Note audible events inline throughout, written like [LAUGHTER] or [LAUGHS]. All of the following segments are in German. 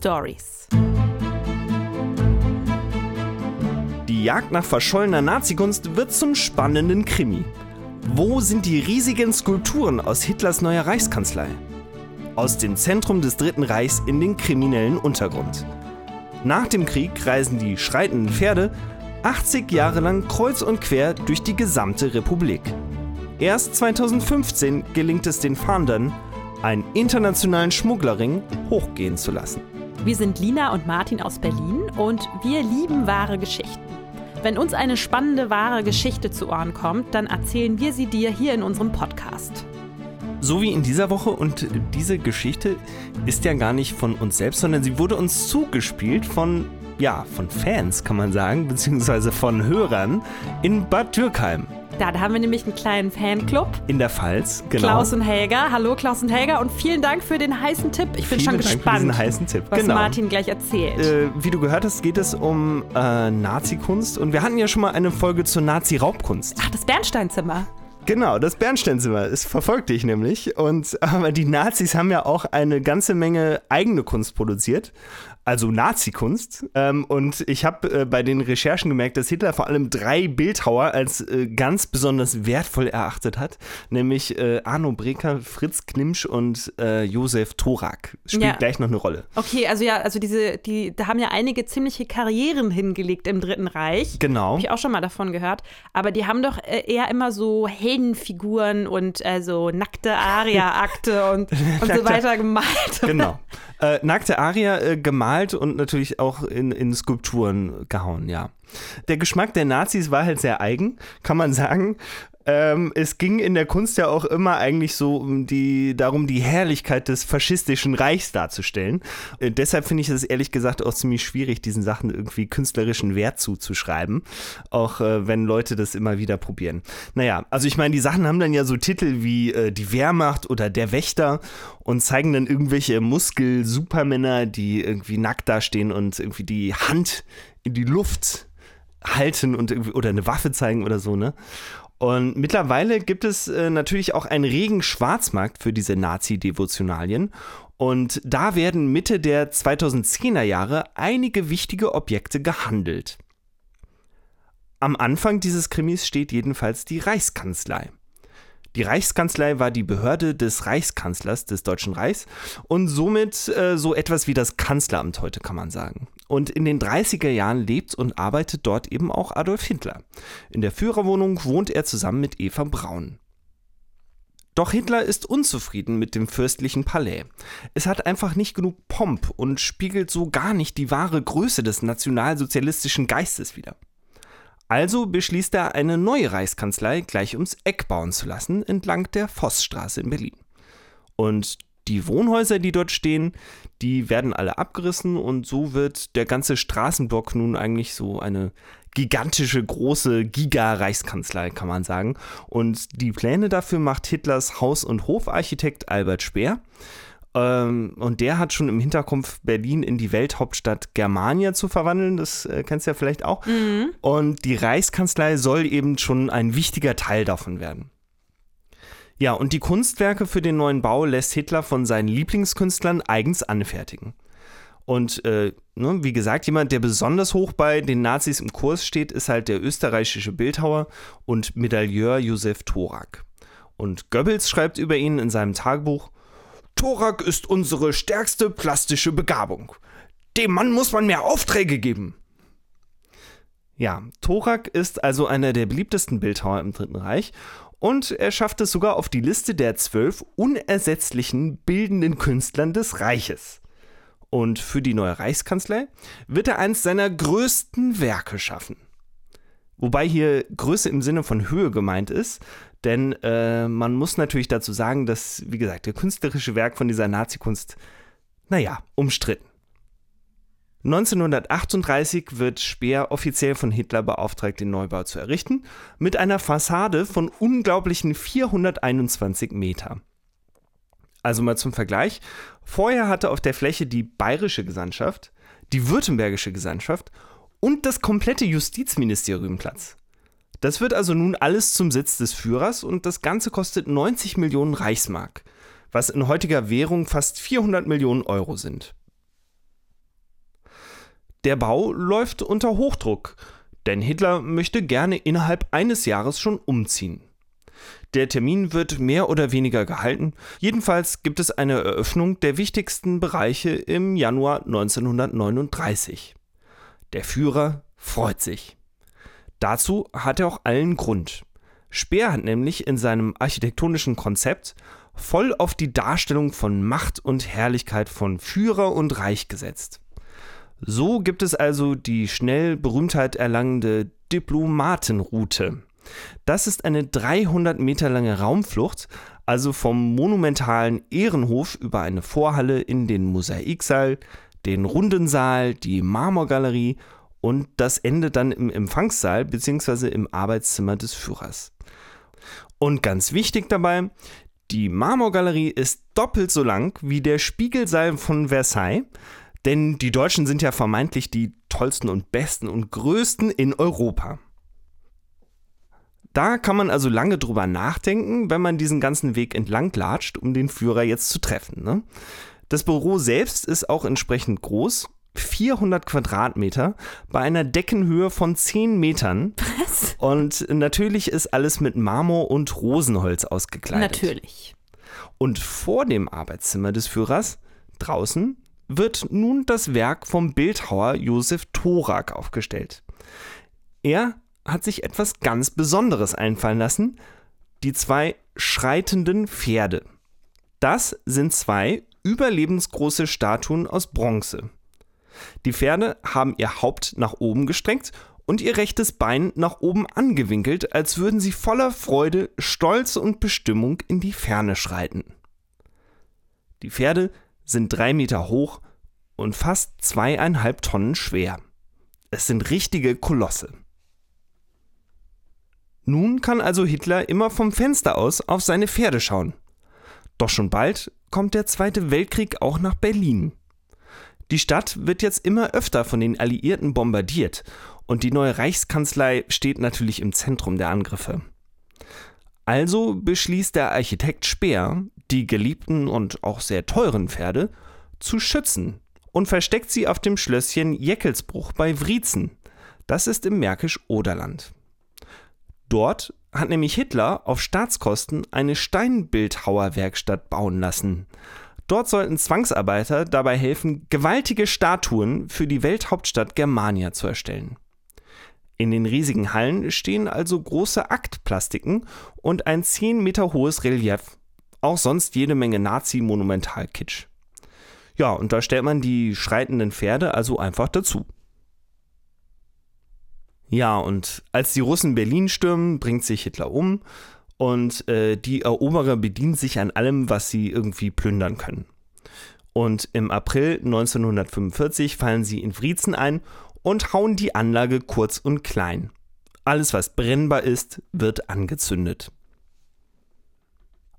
Stories. Die Jagd nach verschollener Nazikunst wird zum spannenden Krimi. Wo sind die riesigen Skulpturen aus Hitlers neuer Reichskanzlei? Aus dem Zentrum des Dritten Reichs in den kriminellen Untergrund. Nach dem Krieg reisen die schreitenden Pferde 80 Jahre lang kreuz und quer durch die gesamte Republik. Erst 2015 gelingt es den Fahndern, einen internationalen Schmugglerring hochgehen zu lassen. Wir sind Lina und Martin aus Berlin und wir lieben wahre Geschichten. Wenn uns eine spannende wahre Geschichte zu Ohren kommt, dann erzählen wir sie dir hier in unserem Podcast. So wie in dieser Woche und diese Geschichte ist ja gar nicht von uns selbst, sondern sie wurde uns zugespielt von ja, von Fans kann man sagen, beziehungsweise von Hörern in Bad Dürkheim. Da, da haben wir nämlich einen kleinen Fanclub. In der Pfalz, genau. Klaus und Helga. Hallo Klaus und Helga und vielen Dank für den heißen Tipp. Ich bin Vielen schon Dank gespannt, für diesen heißen Tipp. was genau. Martin gleich erzählt. Äh, wie du gehört hast, geht es um äh, Nazi-Kunst und wir hatten ja schon mal eine Folge zur Nazi-Raubkunst. Ach, das Bernsteinzimmer. Genau, das Bernsteinzimmer. Es verfolgt dich nämlich. Und [LAUGHS] aber die Nazis haben ja auch eine ganze Menge eigene Kunst produziert. Also Nazi-Kunst. Ähm, und ich habe äh, bei den Recherchen gemerkt, dass Hitler vor allem drei Bildhauer als äh, ganz besonders wertvoll erachtet hat. Nämlich äh, Arno Breker, Fritz Klimsch und äh, Josef Thorak. Spielt Ja. gleich noch eine Rolle. Okay, also ja, also diese, die, da haben ja einige ziemliche Karrieren hingelegt im Dritten Reich. Genau. Habe ich auch schon mal davon gehört. Aber die haben doch äh, eher immer so Heldenfiguren und äh, so nackte Aria-Akte und, [LAUGHS] und so weiter gemalt. Genau. Nackte Aria äh, gemalt und natürlich auch in, in Skulpturen gehauen, ja. Der Geschmack der Nazis war halt sehr eigen, kann man sagen. Ähm, es ging in der Kunst ja auch immer eigentlich so um die, darum, die Herrlichkeit des faschistischen Reichs darzustellen. Äh, deshalb finde ich es ehrlich gesagt auch ziemlich schwierig, diesen Sachen irgendwie künstlerischen Wert zuzuschreiben. Auch äh, wenn Leute das immer wieder probieren. Naja, also ich meine, die Sachen haben dann ja so Titel wie äh, die Wehrmacht oder der Wächter und zeigen dann irgendwelche Muskel-Supermänner, die irgendwie nackt dastehen und irgendwie die Hand in die Luft halten und oder eine Waffe zeigen oder so, ne? Und mittlerweile gibt es äh, natürlich auch einen regen Schwarzmarkt für diese Nazi-Devotionalien. Und da werden Mitte der 2010er Jahre einige wichtige Objekte gehandelt. Am Anfang dieses Krimis steht jedenfalls die Reichskanzlei. Die Reichskanzlei war die Behörde des Reichskanzlers des Deutschen Reichs und somit äh, so etwas wie das Kanzleramt heute, kann man sagen. Und in den 30er Jahren lebt und arbeitet dort eben auch Adolf Hitler. In der Führerwohnung wohnt er zusammen mit Eva Braun. Doch Hitler ist unzufrieden mit dem fürstlichen Palais. Es hat einfach nicht genug Pomp und spiegelt so gar nicht die wahre Größe des nationalsozialistischen Geistes wider. Also beschließt er, eine neue Reichskanzlei gleich ums Eck bauen zu lassen, entlang der Vossstraße in Berlin. Und die Wohnhäuser, die dort stehen, die werden alle abgerissen und so wird der ganze Straßenblock nun eigentlich so eine gigantische, große Giga-Reichskanzlei, kann man sagen. Und die Pläne dafür macht Hitlers Haus- und Hofarchitekt Albert Speer. Ähm, und der hat schon im Hinterkopf, Berlin in die Welthauptstadt Germania zu verwandeln. Das äh, kennst du ja vielleicht auch. Und die Reichskanzlei soll eben schon ein wichtiger Teil davon werden. Ja, und die Kunstwerke für den neuen Bau lässt Hitler von seinen Lieblingskünstlern eigens anfertigen. Und äh, ne, wie gesagt, jemand, der besonders hoch bei den Nazis im Kurs steht, ist halt der österreichische Bildhauer und Medailleur Josef Thorak. Und Goebbels schreibt über ihn in seinem Tagebuch, Thorak ist unsere stärkste plastische Begabung. Dem Mann muss man mehr Aufträge geben. Ja, Thorak ist also einer der beliebtesten Bildhauer im Dritten Reich und er schafft es sogar auf die Liste der zwölf unersetzlichen bildenden Künstlern des Reiches. Und für die neue Reichskanzlei wird er eins seiner größten Werke schaffen. Wobei hier Größe im Sinne von Höhe gemeint ist, denn äh, man muss natürlich dazu sagen, dass, wie gesagt, der künstlerische Werk von dieser Nazikunst, naja, umstritten. 1938 wird Speer offiziell von Hitler beauftragt, den Neubau zu errichten, mit einer Fassade von unglaublichen 421 Meter. Also mal zum Vergleich. Vorher hatte auf der Fläche die bayerische Gesandtschaft, die württembergische Gesandtschaft und das komplette Justizministerium Platz. Das wird also nun alles zum Sitz des Führers und das Ganze kostet 90 Millionen Reichsmark, was in heutiger Währung fast 400 Millionen Euro sind. Der Bau läuft unter Hochdruck, denn Hitler möchte gerne innerhalb eines Jahres schon umziehen. Der Termin wird mehr oder weniger gehalten. Jedenfalls gibt es eine Eröffnung der wichtigsten Bereiche im Januar 1939. Der Führer freut sich. Dazu hat er auch allen Grund. Speer hat nämlich in seinem architektonischen Konzept voll auf die Darstellung von Macht und Herrlichkeit von Führer und Reich gesetzt. So gibt es also die schnell Berühmtheit erlangende Diplomatenroute. Das ist eine 300 Meter lange Raumflucht, also vom monumentalen Ehrenhof über eine Vorhalle in den Mosaiksaal, den Rundensaal, die Marmorgalerie und das Ende dann im Empfangssaal bzw. im Arbeitszimmer des Führers. Und ganz wichtig dabei, die Marmorgalerie ist doppelt so lang wie der Spiegelsaal von Versailles, denn die Deutschen sind ja vermeintlich die tollsten und besten und größten in Europa. Da kann man also lange drüber nachdenken, wenn man diesen ganzen Weg entlang latscht, um den Führer jetzt zu treffen. Ne? Das Büro selbst ist auch entsprechend groß. 400 Quadratmeter bei einer Deckenhöhe von 10 Metern. Was? Und natürlich ist alles mit Marmor und Rosenholz ausgekleidet. Natürlich. Und vor dem Arbeitszimmer des Führers, draußen, wird nun das Werk vom Bildhauer Josef Thorak aufgestellt. Er hat sich etwas ganz Besonderes einfallen lassen, die zwei schreitenden Pferde. Das sind zwei überlebensgroße Statuen aus Bronze. Die Pferde haben ihr Haupt nach oben gestreckt und ihr rechtes Bein nach oben angewinkelt, als würden sie voller Freude, Stolz und Bestimmung in die Ferne schreiten. Die Pferde sind drei Meter hoch und fast zweieinhalb Tonnen schwer. Es sind richtige Kolosse. Nun kann also Hitler immer vom Fenster aus auf seine Pferde schauen. Doch schon bald kommt der Zweite Weltkrieg auch nach Berlin. Die Stadt wird jetzt immer öfter von den Alliierten bombardiert und die neue Reichskanzlei steht natürlich im Zentrum der Angriffe. Also beschließt der Architekt Speer, die geliebten und auch sehr teuren Pferde zu schützen und versteckt sie auf dem Schlösschen Jeckelsbruch bei Wriezen. Das ist im Märkisch-Oderland. Dort hat nämlich Hitler auf Staatskosten eine Steinbildhauerwerkstatt bauen lassen. Dort sollten Zwangsarbeiter dabei helfen, gewaltige Statuen für die Welthauptstadt Germania zu erstellen. In den riesigen Hallen stehen also große Aktplastiken und ein 10 Meter hohes Relief. Auch sonst jede Menge Nazi-Monumentalkitsch. Ja, und da stellt man die schreitenden Pferde also einfach dazu. Ja, und als die Russen Berlin stürmen, bringt sich Hitler um und äh, die Eroberer bedienen sich an allem, was sie irgendwie plündern können. Und im April 1945 fallen sie in Wriezen ein und hauen die Anlage kurz und klein. Alles, was brennbar ist, wird angezündet.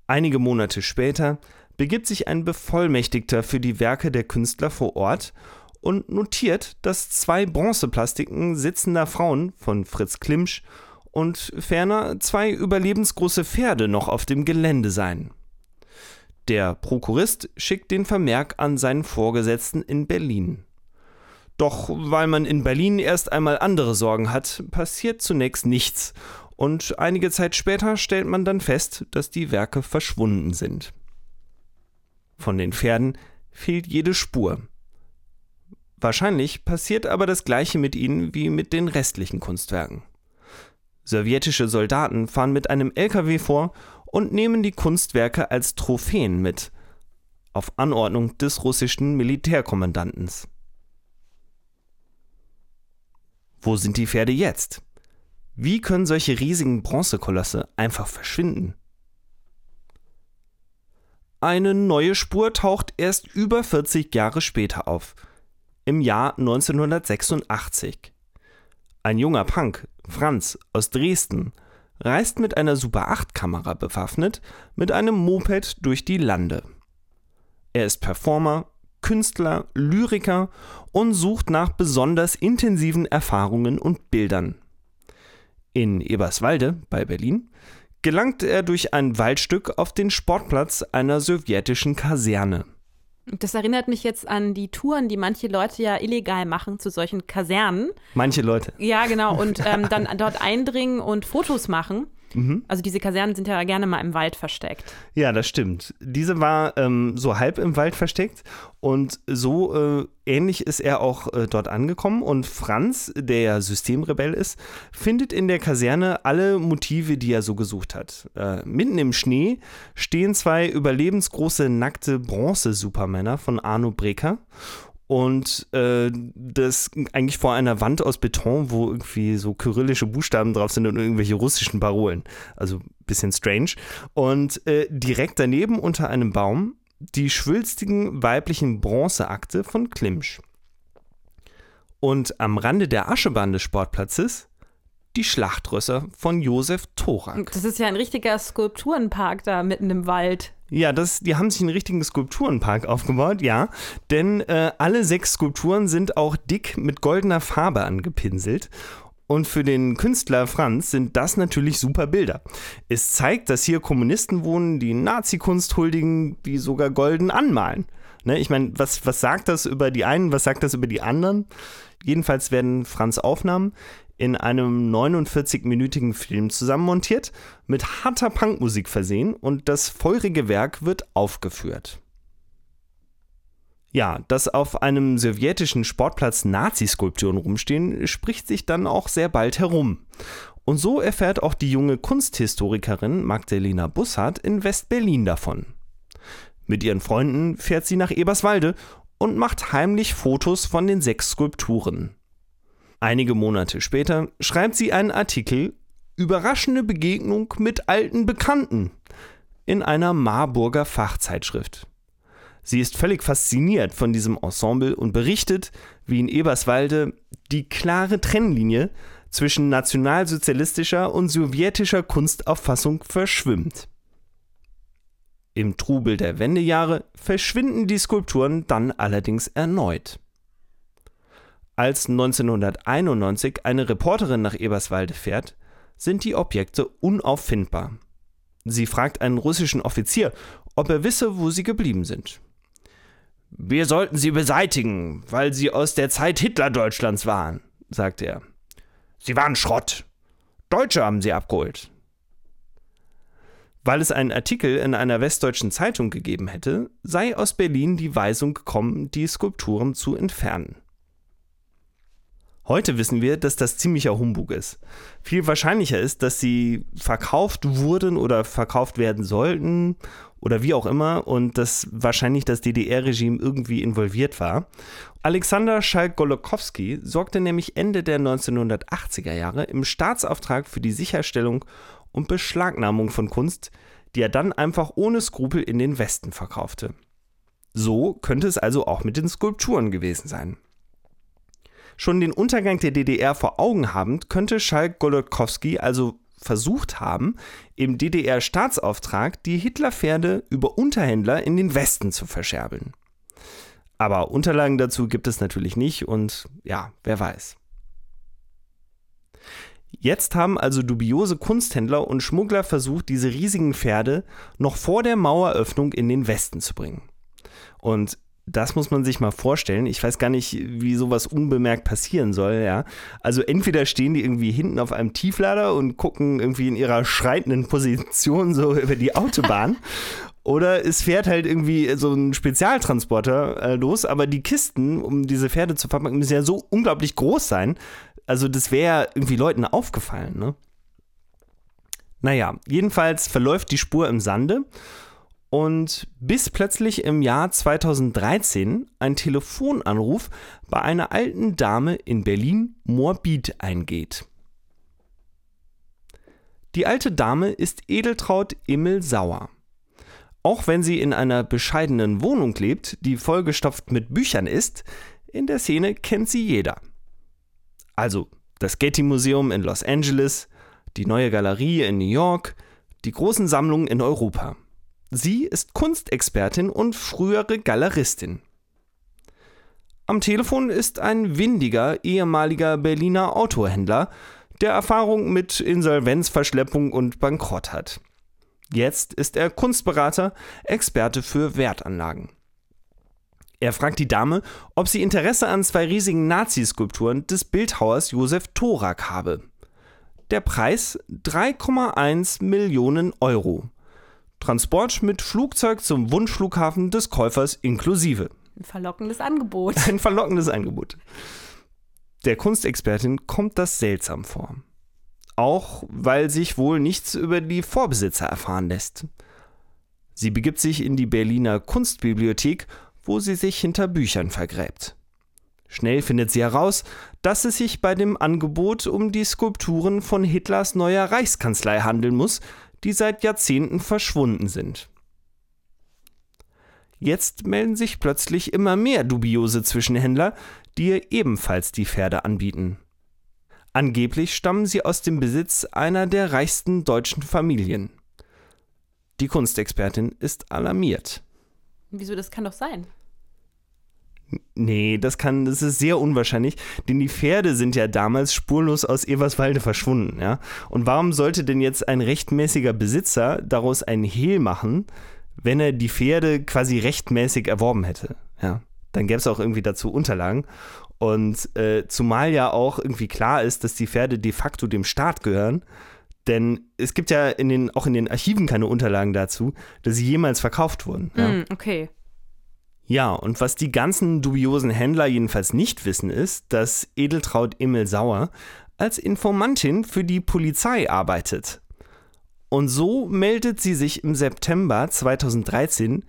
Einige Monate später begibt sich ein Bevollmächtigter für die Werke der Künstler vor Ort und notiert, dass zwei Bronzeplastiken sitzender Frauen von Fritz Klimsch und ferner zwei überlebensgroße Pferde noch auf dem Gelände seien. Der Prokurist schickt den Vermerk an seinen Vorgesetzten in Berlin. Doch weil man in Berlin erst einmal andere Sorgen hat, passiert zunächst nichts, und einige Zeit später stellt man dann fest, dass die Werke verschwunden sind. Von den Pferden fehlt jede Spur. Wahrscheinlich passiert aber das gleiche mit ihnen wie mit den restlichen Kunstwerken. Sowjetische Soldaten fahren mit einem LKW vor und nehmen die Kunstwerke als Trophäen mit, auf Anordnung des russischen Militärkommandanten. Wo sind die Pferde jetzt? Wie können solche riesigen Bronzekolosse einfach verschwinden? Eine neue Spur taucht erst über 40 Jahre später auf – im Jahr 1986. Ein junger Punk, Franz aus Dresden, reist mit einer Super 8 Kamera bewaffnet mit einem Moped durch die Lande. Er ist Performer, Künstler, Lyriker und sucht nach besonders intensiven Erfahrungen und Bildern. In Eberswalde bei Berlin gelangt er durch ein Waldstück auf den Sportplatz einer sowjetischen Kaserne. Das erinnert mich jetzt an die Touren, die manche Leute ja illegal machen zu solchen Kasernen. Manche Leute. Ja, genau. Und [LAUGHS] ähm, dann dort eindringen und Fotos machen. Mhm. Also diese Kasernen sind ja gerne mal im Wald versteckt. Ja, das stimmt. Diese war ähm, so halb im Wald versteckt und so äh, ähnlich ist er auch äh, dort angekommen. Und Franz, der ja Systemrebell ist, findet in der Kaserne alle Motive, die er so gesucht hat. Äh, mitten im Schnee stehen zwei überlebensgroße nackte Bronze-Supermänner von Arno Breker und äh, das eigentlich vor einer Wand aus Beton, wo irgendwie so kyrillische Buchstaben drauf sind und irgendwelche russischen Parolen. Also ein bisschen strange. Und äh, direkt daneben unter einem Baum die schwülstigen weiblichen Bronzeakte von Klimsch. Und am Rande der Aschebahn des Sportplatzes die Schlachtrösser von Josef Thorak. Das ist ja ein richtiger Skulpturenpark da mitten im Wald. Ja, das, die haben sich einen richtigen Skulpturenpark aufgebaut, ja. Denn äh, alle sechs Skulpturen sind auch dick mit goldener Farbe angepinselt. Und für den Künstler Franz sind das natürlich super Bilder. Es zeigt, dass hier Kommunisten wohnen, die Nazi-Kunst huldigen, die sogar golden anmalen. Ne, ich meine, was, was sagt das über die einen, was sagt das über die anderen? Jedenfalls werden Franz Aufnahmen in einem 49-minütigen Film zusammenmontiert, mit harter Punkmusik versehen und das feurige Werk wird aufgeführt. Ja, dass auf einem sowjetischen Sportplatz Nazi-Skulpturen rumstehen, spricht sich dann auch sehr bald herum. Und so erfährt auch die junge Kunsthistorikerin Magdalena Bussard in West-Berlin davon. Mit ihren Freunden fährt sie nach Eberswalde und macht heimlich Fotos von den sechs Skulpturen. Einige Monate später schreibt sie einen Artikel Überraschende Begegnung mit alten Bekannten in einer Marburger Fachzeitschrift. Sie ist völlig fasziniert von diesem Ensemble und berichtet, wie in Eberswalde die klare Trennlinie zwischen nationalsozialistischer und sowjetischer Kunstauffassung verschwimmt. Im Trubel der Wendejahre verschwinden die Skulpturen dann allerdings erneut. Als 1991 eine Reporterin nach Eberswalde fährt, sind die Objekte unauffindbar. Sie fragt einen russischen Offizier, ob er wisse, wo sie geblieben sind. Wir sollten sie beseitigen, weil sie aus der Zeit Hitler-Deutschlands waren, sagte er. Sie waren Schrott. Deutsche haben sie abgeholt. Weil es einen Artikel in einer westdeutschen Zeitung gegeben hätte, sei aus Berlin die Weisung gekommen, die Skulpturen zu entfernen. Heute wissen wir, dass das ziemlicher Humbug ist. Viel wahrscheinlicher ist, dass sie verkauft wurden oder verkauft werden sollten oder wie auch immer und dass wahrscheinlich das DDR-Regime irgendwie involviert war. Alexander Schalk-Golokowski sorgte nämlich Ende der 1980er Jahre im Staatsauftrag für die Sicherstellung und Beschlagnahmung von Kunst, die er dann einfach ohne Skrupel in den Westen verkaufte. So könnte es also auch mit den Skulpturen gewesen sein. Schon den Untergang der DDR vor Augen habend, könnte Schalk Golodkowski also versucht haben, im DDR-Staatsauftrag die Hitlerpferde über Unterhändler in den Westen zu verscherbeln. Aber Unterlagen dazu gibt es natürlich nicht und ja, wer weiß. Jetzt haben also dubiose Kunsthändler und Schmuggler versucht, diese riesigen Pferde noch vor der Maueröffnung in den Westen zu bringen. Und das muss man sich mal vorstellen. Ich weiß gar nicht, wie sowas unbemerkt passieren soll, ja. Also entweder stehen die irgendwie hinten auf einem Tieflader und gucken irgendwie in ihrer schreitenden Position so [LAUGHS] über die Autobahn. Oder es fährt halt irgendwie so ein Spezialtransporter äh, los, aber die Kisten, um diese Pferde zu verpacken, müssen ja so unglaublich groß sein. Also das wäre irgendwie Leuten aufgefallen, ne? Naja, jedenfalls verläuft die Spur im Sande und bis plötzlich im Jahr 2013 ein Telefonanruf bei einer alten Dame in Berlin Morbid eingeht. Die alte Dame ist Edeltraut Immel Sauer. Auch wenn sie in einer bescheidenen Wohnung lebt, die vollgestopft mit Büchern ist, in der Szene kennt sie jeder. Also das Getty Museum in Los Angeles, die neue Galerie in New York, die großen Sammlungen in Europa. Sie ist Kunstexpertin und frühere Galeristin. Am Telefon ist ein windiger ehemaliger Berliner Autohändler, der Erfahrung mit Insolvenzverschleppung und Bankrott hat. Jetzt ist er Kunstberater, Experte für Wertanlagen. Er fragt die Dame, ob sie Interesse an zwei riesigen Nazi-Skulpturen des Bildhauers Josef Thorak habe. Der Preis 3,1 Millionen Euro. Transport mit Flugzeug zum Wunschflughafen des Käufers inklusive. Ein verlockendes Angebot. Ein verlockendes Angebot. Der Kunstexpertin kommt das seltsam vor. Auch weil sich wohl nichts über die Vorbesitzer erfahren lässt. Sie begibt sich in die Berliner Kunstbibliothek, wo sie sich hinter Büchern vergräbt. Schnell findet sie heraus, dass es sich bei dem Angebot um die Skulpturen von Hitlers neuer Reichskanzlei handeln muss, die seit Jahrzehnten verschwunden sind. Jetzt melden sich plötzlich immer mehr dubiose Zwischenhändler, die ihr ebenfalls die Pferde anbieten. Angeblich stammen sie aus dem Besitz einer der reichsten deutschen Familien. Die Kunstexpertin ist alarmiert. Wieso, das kann doch sein. Nee, das kann, das ist sehr unwahrscheinlich, denn die Pferde sind ja damals spurlos aus Everswalde verschwunden, ja. Und warum sollte denn jetzt ein rechtmäßiger Besitzer daraus ein Hehl machen, wenn er die Pferde quasi rechtmäßig erworben hätte, ja? Dann gäbe es auch irgendwie dazu Unterlagen. Und äh, zumal ja auch irgendwie klar ist, dass die Pferde de facto dem Staat gehören, denn es gibt ja in den, auch in den Archiven keine Unterlagen dazu, dass sie jemals verkauft wurden. Ja. Mm, okay. Ja, und was die ganzen dubiosen Händler jedenfalls nicht wissen, ist, dass Edeltraud Emil Sauer als Informantin für die Polizei arbeitet. Und so meldet sie sich im September 2013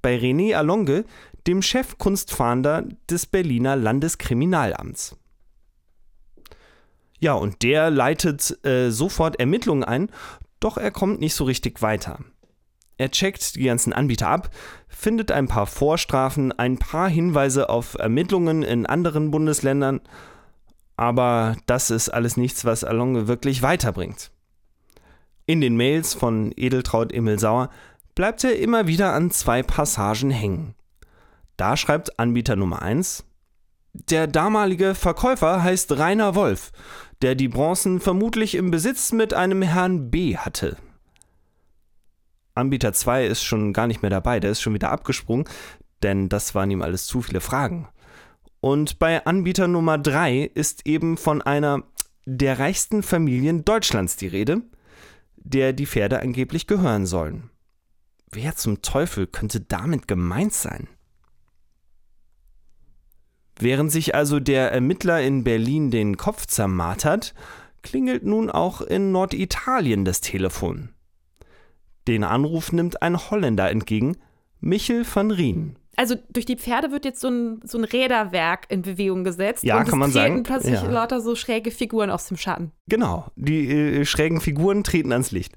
bei René Alonge, dem Chefkunstfahnder des Berliner Landeskriminalamts. Ja, und der leitet äh, sofort Ermittlungen ein, doch er kommt nicht so richtig weiter. Er checkt die ganzen Anbieter ab, findet ein paar Vorstrafen, ein paar Hinweise auf Ermittlungen in anderen Bundesländern, aber das ist alles nichts, was Alonge wirklich weiterbringt. In den Mails von Edeltraud Emil Sauer bleibt er immer wieder an zwei Passagen hängen. Da schreibt Anbieter Nummer 1, der damalige Verkäufer heißt Rainer Wolf, der die Bronzen vermutlich im Besitz mit einem Herrn B hatte. Anbieter 2 ist schon gar nicht mehr dabei, der ist schon wieder abgesprungen, denn das waren ihm alles zu viele Fragen. Und bei Anbieter Nummer 3 ist eben von einer der reichsten Familien Deutschlands die Rede, der die Pferde angeblich gehören sollen. Wer zum Teufel könnte damit gemeint sein? Während sich also der Ermittler in Berlin den Kopf zermartert, klingelt nun auch in Norditalien das Telefon. Den Anruf nimmt ein Holländer entgegen, Michel van Rien. Also durch die Pferde wird jetzt so ein, so ein Räderwerk in Bewegung gesetzt. Ja, und kann man sagen. plötzlich Ja. lauter so schräge Figuren aus dem Schatten. Genau, die äh, schrägen Figuren treten ans Licht.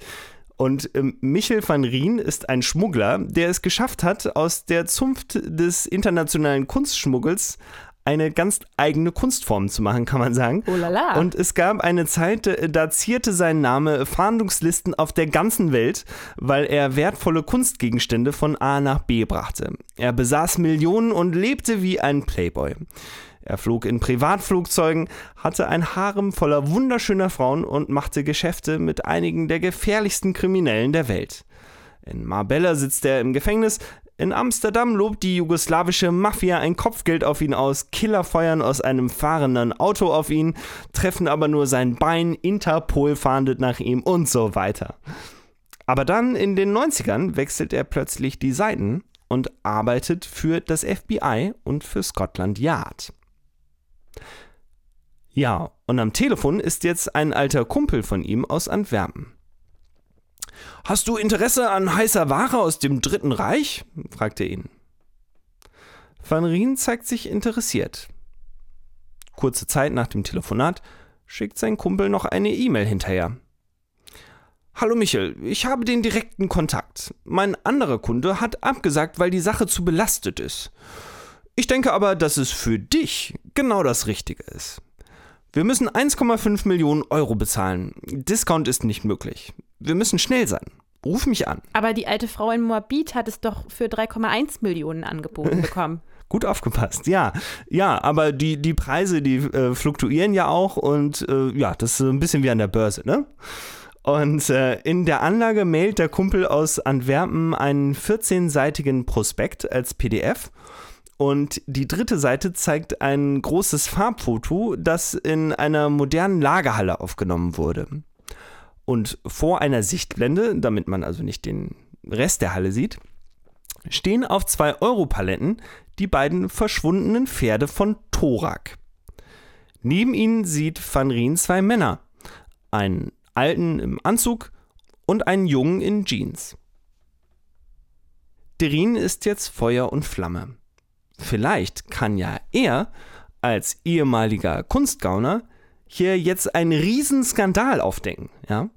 Und ähm, Michel van Rien ist ein Schmuggler, der es geschafft hat, aus der Zunft des internationalen Kunstschmuggels eine ganz eigene Kunstform zu machen, kann man sagen. Oh la la. Und es gab eine Zeit, äh, da zierte sein Name Fahndungslisten auf der ganzen Welt, weil er wertvolle Kunstgegenstände von A nach B brachte. Er besaß Millionen und lebte wie ein Playboy. Er flog in Privatflugzeugen, hatte ein Harem voller wunderschöner Frauen und machte Geschäfte mit einigen der gefährlichsten Kriminellen der Welt. In Marbella sitzt er im Gefängnis. In Amsterdam lobt die jugoslawische Mafia ein Kopfgeld auf ihn aus. Killer feuern aus einem fahrenden Auto auf ihn, treffen aber nur sein Bein. Interpol fahndet nach ihm und so weiter. Aber dann in den 90ern wechselt er plötzlich die Seiten und arbeitet für das FBI und für Scotland Yard. Ja, und am Telefon ist jetzt ein alter Kumpel von ihm aus Antwerpen. Hast du Interesse an heißer Ware aus dem Dritten Reich? fragt er ihn. Van Rien zeigt sich interessiert. Kurze Zeit nach dem Telefonat schickt sein Kumpel noch eine E-Mail hinterher. Hallo Michel, ich habe den direkten Kontakt. Mein anderer Kunde hat abgesagt, weil die Sache zu belastet ist. Ich denke aber, dass es für dich genau das Richtige ist. Wir müssen 1,5 Millionen Euro bezahlen. Discount ist nicht möglich. Wir müssen schnell sein. Ruf mich an. Aber die alte Frau in Moabit hat es doch für 3,1 Millionen angeboten [LAUGHS] bekommen. Gut aufgepasst, ja. Ja, aber die, die Preise, die äh, fluktuieren ja auch und äh, ja, das ist so ein bisschen wie an der Börse, ne? Und äh, in der Anlage mailt der Kumpel aus Antwerpen einen 14-seitigen Prospekt als PDF Und die dritte Seite zeigt ein großes Farbfoto, das in einer modernen Lagerhalle aufgenommen wurde. Und vor einer Sichtblende, damit man also nicht den Rest der Halle sieht, stehen auf 2-Euro-Paletten die beiden verschwundenen Pferde von Thorak. Neben ihnen sieht Van Rien zwei Männer, einen alten im Anzug und einen jungen in Jeans. Derin ist jetzt Feuer und Flamme. Vielleicht kann ja er als ehemaliger Kunstgauner hier jetzt einen Riesenskandal aufdecken, ja?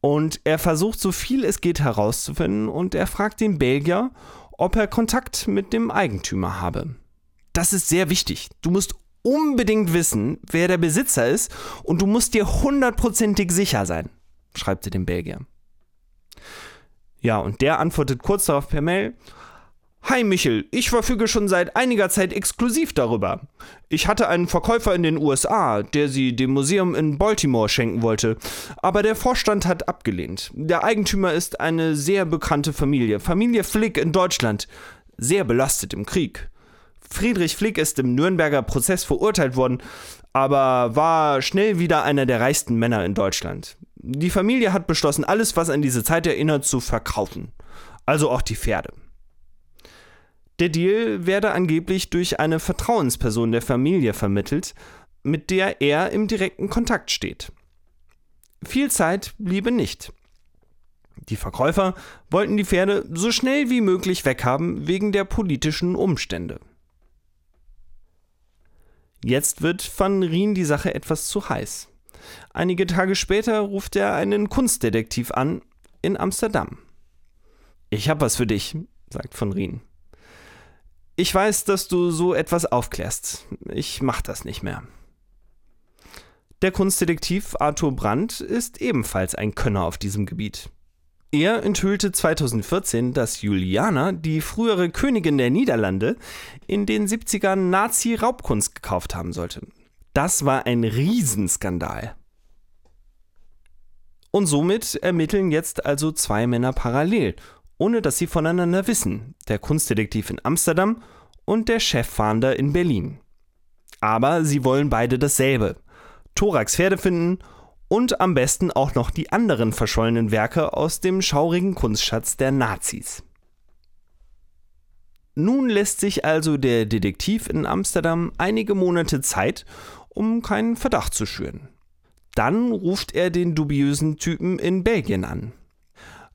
Und er versucht so viel es geht herauszufinden und er fragt den Belgier, ob er Kontakt mit dem Eigentümer habe. Das ist sehr wichtig. Du musst unbedingt wissen, wer der Besitzer ist und du musst dir hundertprozentig sicher sein, schreibt sie dem Belgier. Ja, und der antwortet kurz darauf per Mail, Hi Michel, ich verfüge schon seit einiger Zeit exklusiv darüber. Ich hatte einen Verkäufer in den USA, der sie dem Museum in Baltimore schenken wollte, aber der Vorstand hat abgelehnt. Der Eigentümer ist eine sehr bekannte Familie, Familie Flick in Deutschland, sehr belastet im Krieg. Friedrich Flick ist im Nürnberger Prozess verurteilt worden, aber war schnell wieder einer der reichsten Männer in Deutschland. Die Familie hat beschlossen, alles, was an diese Zeit erinnert, zu verkaufen. Also auch die Pferde. Der Deal werde angeblich durch eine Vertrauensperson der Familie vermittelt, mit der er im direkten Kontakt steht. Viel Zeit bliebe nicht. Die Verkäufer wollten die Pferde so schnell wie möglich weghaben wegen der politischen Umstände. Jetzt wird Van Rien die Sache etwas zu heiß. Einige Tage später ruft er einen Kunstdetektiv an in Amsterdam. Ich hab was für dich, sagt Van Rien. Ich weiß, dass du so etwas aufklärst. Ich mach das nicht mehr. Der Kunstdetektiv Arthur Brandt ist ebenfalls ein Könner auf diesem Gebiet. Er enthüllte 2014, dass Juliana, die frühere Königin der Niederlande, in den 70ern Nazi-Raubkunst gekauft haben sollte. Das war ein Riesenskandal. Und somit ermitteln jetzt also zwei Männer parallel ohne dass sie voneinander wissen, der Kunstdetektiv in Amsterdam und der Cheffahnder in Berlin. Aber sie wollen beide dasselbe: Thorax Pferde finden und am besten auch noch die anderen verschollenen Werke aus dem schaurigen Kunstschatz der Nazis. Nun lässt sich also der Detektiv in Amsterdam einige Monate Zeit, um keinen Verdacht zu schüren. Dann ruft er den dubiösen Typen in Belgien an.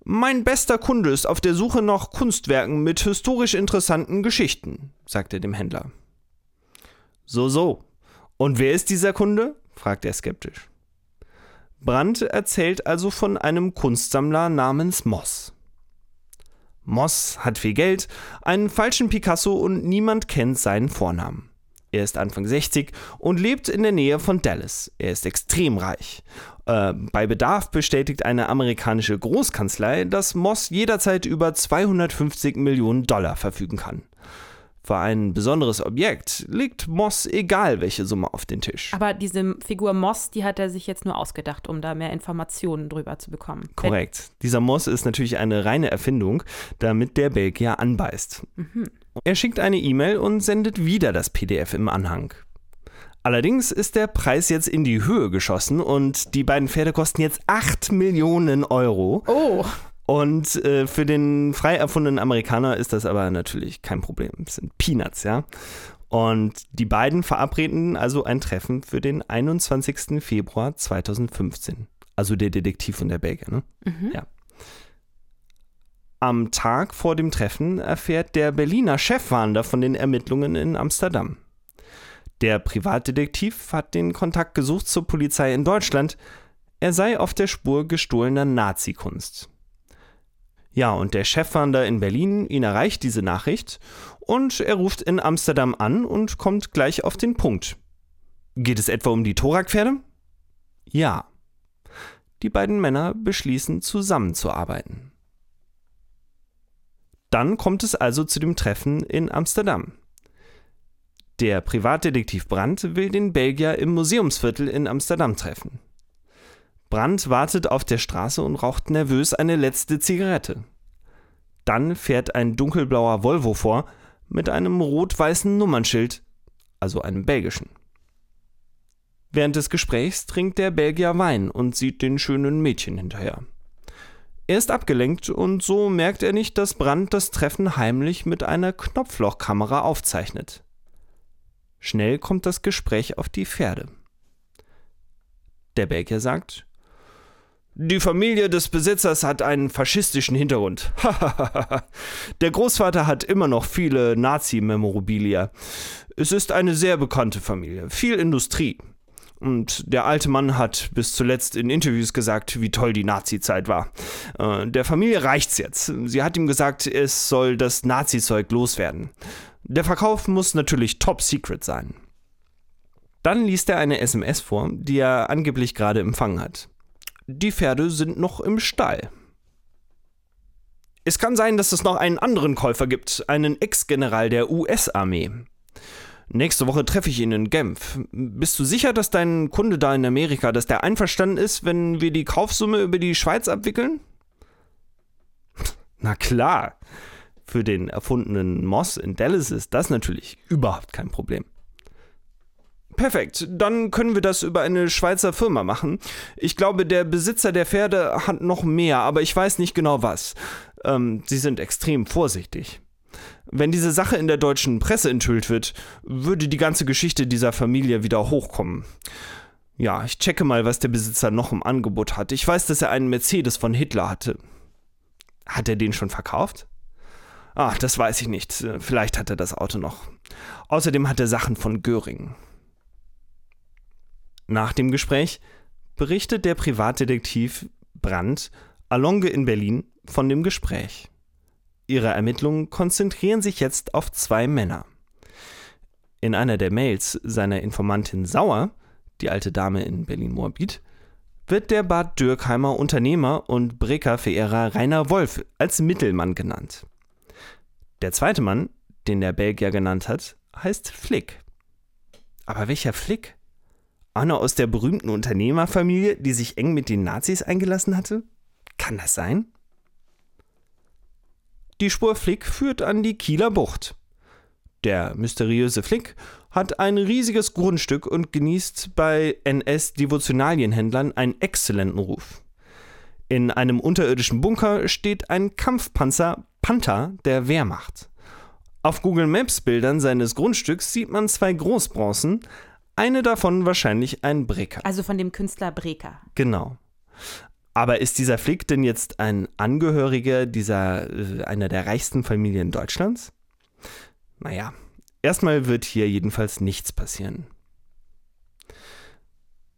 Mein bester Kunde ist auf der Suche nach Kunstwerken mit historisch interessanten Geschichten, sagte dem Händler. So, so. Und wer ist dieser Kunde? fragte er skeptisch. Brandt erzählt also von einem Kunstsammler namens Moss. Moss hat viel Geld, einen falschen Picasso und niemand kennt seinen Vornamen. Er ist Anfang 60 und lebt in der Nähe von Dallas. Er ist extrem reich. Äh, bei Bedarf bestätigt eine amerikanische Großkanzlei, dass Moss jederzeit über 250 Millionen Dollar verfügen kann. Für ein besonderes Objekt legt Moss egal welche Summe auf den Tisch. Aber diese Figur Moss, die hat er sich jetzt nur ausgedacht, um da mehr Informationen drüber zu bekommen. Korrekt. Dieser Moss ist natürlich eine reine Erfindung, damit der Belgier anbeißt. Mhm. Er schickt eine E-Mail und sendet wieder das PDF im Anhang. Allerdings ist der Preis jetzt in die Höhe geschossen und die beiden Pferde kosten jetzt 8 Millionen Euro. Oh. Und äh, für den frei erfundenen Amerikaner ist das aber natürlich kein Problem. Es sind Peanuts, ja. Und die beiden verabreden also ein Treffen für den 21. Februar 2015. Also der Detektiv und der Belgier, ne? Mhm. Ja. Am Tag vor dem Treffen erfährt der Berliner Chefwander von den Ermittlungen in Amsterdam. Der Privatdetektiv hat den Kontakt gesucht zur Polizei in Deutschland. Er sei auf der Spur gestohlener Nazi-Kunst. Ja, und der Chefwander in Berlin, ihn erreicht diese Nachricht und er ruft in Amsterdam an und kommt gleich auf den Punkt. Geht es etwa um die Thorakpferde? Ja. Die beiden Männer beschließen zusammenzuarbeiten. Dann kommt es also zu dem Treffen in Amsterdam. Der Privatdetektiv Brandt will den Belgier im Museumsviertel in Amsterdam treffen. Brandt wartet auf der Straße und raucht nervös eine letzte Zigarette. Dann fährt ein dunkelblauer Volvo vor, mit einem rot-weißen Nummernschild, also einem belgischen. Während des Gesprächs trinkt der Belgier Wein und sieht den schönen Mädchen hinterher. Er ist abgelenkt und so merkt er nicht, dass Brandt das Treffen heimlich mit einer Knopflochkamera aufzeichnet. Schnell kommt das Gespräch auf die Pferde. Der Belgier sagt, die Familie des Besitzers hat einen faschistischen Hintergrund. [LAUGHS] der Großvater hat immer noch viele Nazi-Memorabilia. Es ist eine sehr bekannte Familie, viel Industrie. Und der alte Mann hat bis zuletzt in Interviews gesagt, wie toll die Nazi-Zeit war. Äh, der Familie reicht's jetzt. Sie hat ihm gesagt, es soll das Nazi-Zeug loswerden. Der Verkauf muss natürlich top secret sein. Dann liest er eine SMS vor, die er angeblich gerade empfangen hat. Die Pferde sind noch im Stall. Es kann sein, dass es noch einen anderen Käufer gibt, einen Ex-General der US-Armee. Nächste Woche treffe ich ihn in Genf. Bist du sicher, dass dein Kunde da in Amerika, dass der einverstanden ist, wenn wir die Kaufsumme über die Schweiz abwickeln? Na klar. Für den erfundenen Moss in Dallas ist das natürlich überhaupt kein Problem. Perfekt, dann können wir das über eine Schweizer Firma machen. Ich glaube, der Besitzer der Pferde hat noch mehr, aber ich weiß nicht genau was. Ähm, sie sind extrem vorsichtig. Wenn diese Sache in der deutschen Presse enthüllt wird, würde die ganze Geschichte dieser Familie wieder hochkommen. Ja, ich checke mal, was der Besitzer noch im Angebot hat. Ich weiß, dass er einen Mercedes von Hitler hatte. Hat er den schon verkauft? Ah, das weiß ich nicht. Vielleicht hat er das Auto noch. Außerdem hat er Sachen von Göring. Nach dem Gespräch berichtet der Privatdetektiv Brandt Alonge in Berlin von dem Gespräch. Ihre Ermittlungen konzentrieren sich jetzt auf zwei Männer. In einer der Mails seiner Informantin Sauer, die alte Dame in Berlin-Moabit, wird der Bad Dürkheimer Unternehmer und Breker-Verehrer Rainer Wolf als Mittelmann genannt. Der zweite Mann, den der Belgier genannt hat, heißt Flick. Aber welcher Flick? Einer aus der berühmten Unternehmerfamilie, die sich eng mit den Nazis eingelassen hatte? Kann das sein? Die Spur Flick führt an die Kieler Bucht. Der mysteriöse Flick hat ein riesiges Grundstück und genießt bei NS-Devotionalienhändlern einen exzellenten Ruf. In einem unterirdischen Bunker steht ein Kampfpanzer Panther der Wehrmacht. Auf Google Maps Bildern seines Grundstücks sieht man zwei Großbronzen, eine davon wahrscheinlich ein Breker. Also von dem Künstler Breker. Genau. Aber ist dieser Flick denn jetzt ein Angehöriger dieser, äh, einer der reichsten Familien Deutschlands? Naja, erstmal wird hier jedenfalls nichts passieren.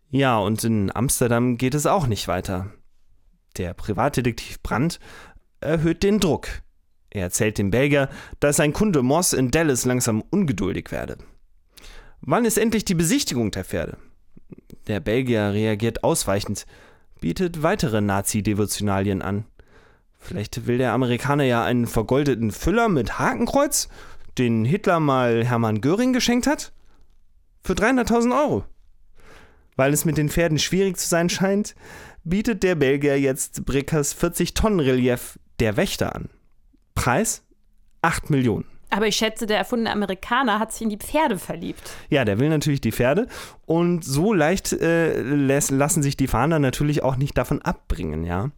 Ja, und in Amsterdam geht es auch nicht weiter. Der Privatdetektiv Brandt erhöht den Druck. Er erzählt dem Belgier, dass sein Kunde Moss in Dallas langsam ungeduldig werde. Wann ist endlich die Besichtigung der Pferde? Der Belgier reagiert ausweichend, bietet weitere Nazi-Devotionalien an. Vielleicht will der Amerikaner ja einen vergoldeten Füller mit Hakenkreuz, den Hitler mal Hermann Göring geschenkt hat? Für 300.000 Euro. Weil es mit den Pferden schwierig zu sein scheint, bietet der Belgier jetzt Brickers 40-Tonnen-Relief Der Wächter an. Preis 8 Millionen. Aber ich schätze, der erfundene Amerikaner hat sich in die Pferde verliebt. Ja, der will natürlich die Pferde. Und so leicht äh, lassen sich die Fahnder natürlich auch nicht davon abbringen, ja.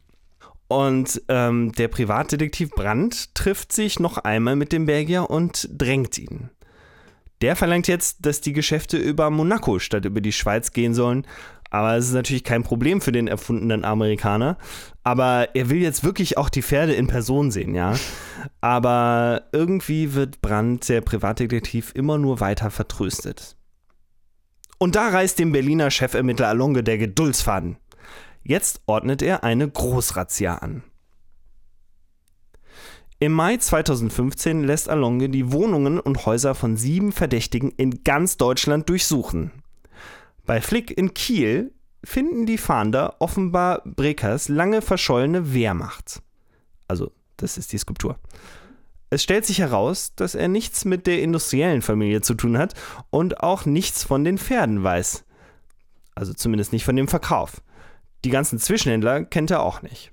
Und ähm, der Privatdetektiv Brandt trifft sich noch einmal mit dem Belgier und drängt ihn. Der verlangt jetzt, dass die Geschäfte über Monaco statt über die Schweiz gehen sollen, aber es ist natürlich kein Problem für den erfundenen Amerikaner. Aber er will jetzt wirklich auch die Pferde in Person sehen, ja. Aber irgendwie wird Brandt, der Privatdetektiv, immer nur weiter vertröstet. Und da reißt dem Berliner Chefermittler Alonge der Geduldsfaden. Jetzt ordnet er eine Großrazzia an. Im Mai 2015 lässt Alonge die Wohnungen und Häuser von sieben Verdächtigen in ganz Deutschland durchsuchen. Bei Flick in Kiel finden die Fahnder offenbar Brekers lange verschollene Wehrmacht. Also, das ist die Skulptur. Es stellt sich heraus, dass er nichts mit der industriellen Familie zu tun hat und auch nichts von den Pferden weiß. Also zumindest nicht von dem Verkauf. Die ganzen Zwischenhändler kennt er auch nicht.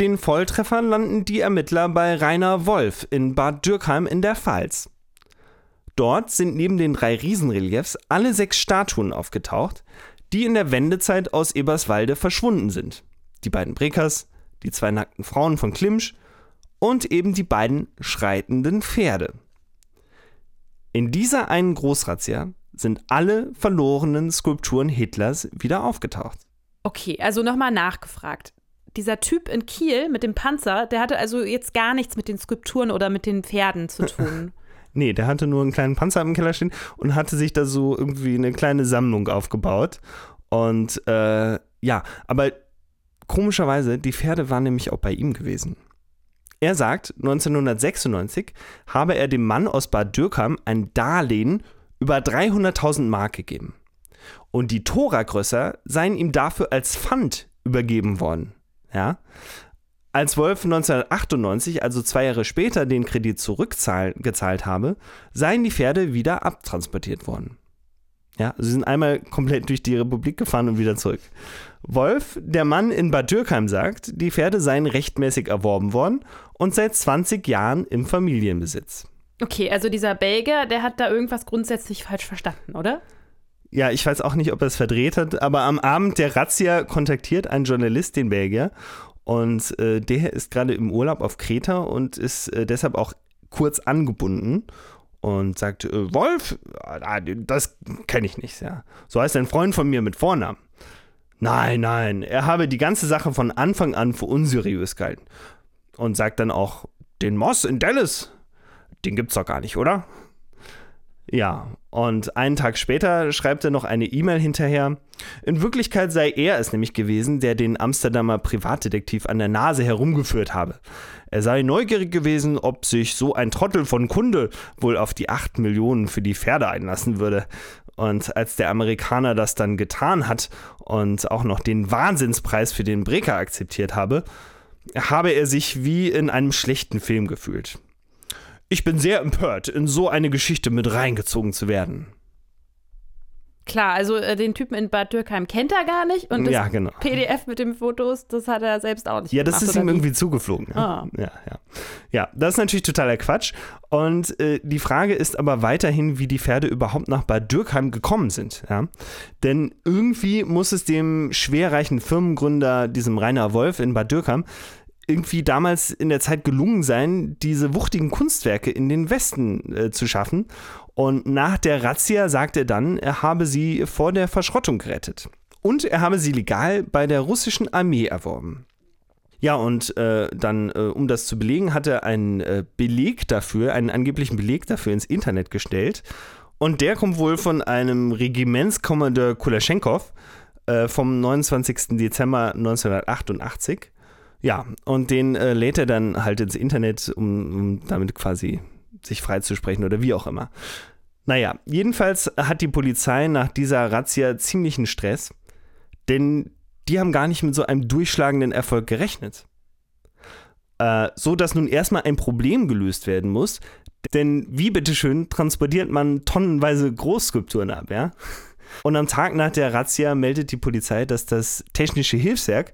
den Volltreffer landen die Ermittler bei Rainer Wolf in Bad Dürkheim in der Pfalz. Dort sind neben den drei Riesenreliefs alle sechs Statuen aufgetaucht, die in der Wendezeit aus Eberswalde verschwunden sind. Die beiden Brekers, die zwei nackten Frauen von Klimsch und eben die beiden schreitenden Pferde. In dieser einen Großrazzia sind alle verlorenen Skulpturen Hitlers wieder aufgetaucht. Okay, also nochmal nachgefragt. Dieser Typ in Kiel mit dem Panzer, der hatte also jetzt gar nichts mit den Skulpturen oder mit den Pferden zu tun. [LAUGHS] nee, der hatte nur einen kleinen Panzer im Keller stehen und hatte sich da so irgendwie eine kleine Sammlung aufgebaut. Und äh, ja, aber komischerweise, die Pferde waren nämlich auch bei ihm gewesen. Er sagt, 1996 habe er dem Mann aus Bad Dürkheim ein Darlehen über 300.000 Mark gegeben. Und die Tora-Grösser seien ihm dafür als Pfand übergeben worden. Ja? Als Wolf 1998, also zwei Jahre später, den Kredit zurückgezahlt habe, seien die Pferde wieder abtransportiert worden. Ja, sie sind einmal komplett durch die Republik gefahren und wieder zurück. Wolf, der Mann in Bad Dürkheim, sagt, die Pferde seien rechtmäßig erworben worden und seit 20 Jahren im Familienbesitz. Okay, also dieser Belgier, der hat da irgendwas grundsätzlich falsch verstanden, oder? Ja, ich weiß auch nicht, ob er es verdreht hat, aber am Abend der Razzia kontaktiert ein Journalist den Belgier und äh, der ist gerade im Urlaub auf Kreta und ist äh, deshalb auch kurz angebunden und sagt, äh, Wolf, ah, das kenne ich nicht, ja. So heißt ein Freund von mir mit Vornamen. Nein, nein, er habe die ganze Sache von Anfang an für unseriös gehalten. Und sagt dann auch, den Moss in Dallas, den gibt's doch gar nicht, oder? Ja, und einen Tag später schreibt er noch eine E-Mail hinterher. In Wirklichkeit sei er es nämlich gewesen, der den Amsterdamer Privatdetektiv an der Nase herumgeführt habe. Er sei neugierig gewesen, ob sich so ein Trottel von Kunde wohl auf die 8 Millionen für die Pferde einlassen würde. Und als der Amerikaner das dann getan hat und auch noch den Wahnsinnspreis für den Breker akzeptiert habe, habe er sich wie in einem schlechten Film gefühlt. Ich bin sehr empört, in so eine Geschichte mit reingezogen zu werden. Klar, also äh, den Typen in Bad Dürkheim kennt er gar nicht und das ja, genau. PDF mit den Fotos, das hat er selbst auch nicht Ja, das ist ihm irgendwie zugeflogen. Ne? Ah. Ja, ja. ja, das ist natürlich totaler Quatsch. Und äh, die Frage ist aber weiterhin, wie die Pferde überhaupt nach Bad Dürkheim gekommen sind. Ja? Denn irgendwie muss es dem schwerreichen Firmengründer, diesem Rainer Wolf in Bad Dürkheim, irgendwie damals in der Zeit gelungen sein, diese wuchtigen Kunstwerke in den Westen äh, zu schaffen. Und nach der Razzia sagt er dann, er habe sie vor der Verschrottung gerettet. Und er habe sie legal bei der russischen Armee erworben. Ja, und äh, dann, äh, um das zu belegen, hat er einen äh, Beleg dafür, einen angeblichen Beleg dafür ins Internet gestellt. Und der kommt wohl von einem Regimentskommandeur Kulaschenkov äh, vom 29. Dezember 1988. Ja, und den äh, lädt er dann halt ins Internet, um, um damit quasi sich freizusprechen oder wie auch immer. Naja, jedenfalls hat die Polizei nach dieser Razzia ziemlichen Stress, denn die haben gar nicht mit so einem durchschlagenden Erfolg gerechnet. Äh, so dass nun erstmal ein Problem gelöst werden muss, denn wie bitteschön transportiert man tonnenweise Großskulpturen ab, ja? Und am Tag nach der Razzia meldet die Polizei, dass das technische Hilfswerk,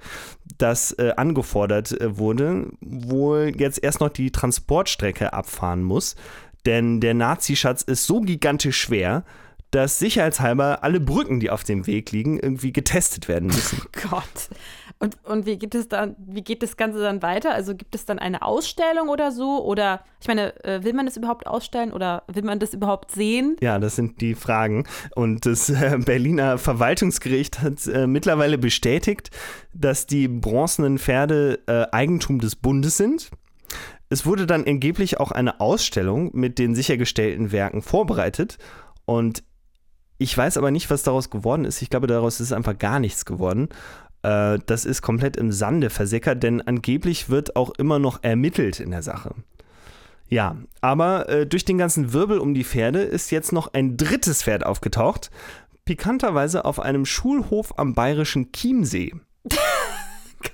das äh, angefordert äh, wurde, wohl jetzt erst noch die Transportstrecke abfahren muss. Denn der Nazi-Schatz ist so gigantisch schwer, dass sicherheitshalber alle Brücken, die auf dem Weg liegen, irgendwie getestet werden müssen. [LAUGHS] Oh Gott. Und, und wie geht es dann, wie geht das Ganze dann weiter? Also gibt es dann eine Ausstellung oder so? Oder ich meine, äh, will man das überhaupt ausstellen oder will man das überhaupt sehen? Ja, das sind die Fragen. Und das äh, Berliner Verwaltungsgericht hat äh, mittlerweile bestätigt, dass die bronzenen Pferde Eigentum des Bundes sind. Es wurde dann angeblich auch eine Ausstellung mit den sichergestellten Werken vorbereitet. Und ich weiß aber nicht, was daraus geworden ist. Ich glaube, daraus ist einfach gar nichts geworden. Äh, das ist komplett im Sande versickert, denn angeblich wird auch immer noch ermittelt in der Sache. Ja, aber äh, durch den ganzen Wirbel um die Pferde ist jetzt noch ein drittes Pferd aufgetaucht. Pikanterweise auf einem Schulhof am bayerischen Chiemsee.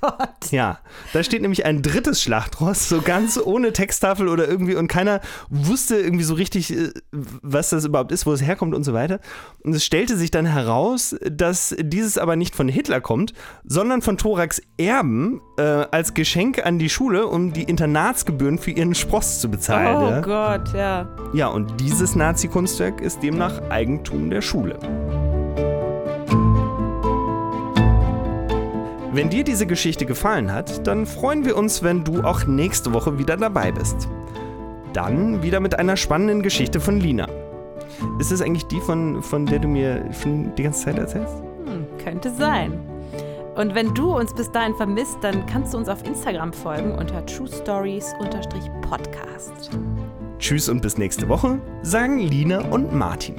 Gott. Ja, da steht nämlich ein drittes Schlachtross, so ganz ohne Texttafel oder irgendwie und keiner wusste irgendwie so richtig, äh, was das überhaupt ist, wo es herkommt und so weiter. Und es stellte sich dann heraus, dass dieses aber nicht von Hitler kommt, sondern von Thorax Erben äh, als Geschenk an die Schule, um die Internatsgebühren für ihren Spross zu bezahlen. Oh ja. Gott, ja. ja, und dieses Nazi-Kunstwerk ist demnach Eigentum der Schule. Wenn dir diese Geschichte gefallen hat, dann freuen wir uns, wenn du auch nächste Woche wieder dabei bist. Dann wieder mit einer spannenden Geschichte von Lina. Ist es eigentlich die, von, von der du mir schon die ganze Zeit erzählst? Hm, könnte sein. Und wenn du uns bis dahin vermisst, dann kannst du uns auf Instagram folgen unter truestories-podcast. Tschüss und bis nächste Woche, sagen Lina und Martin.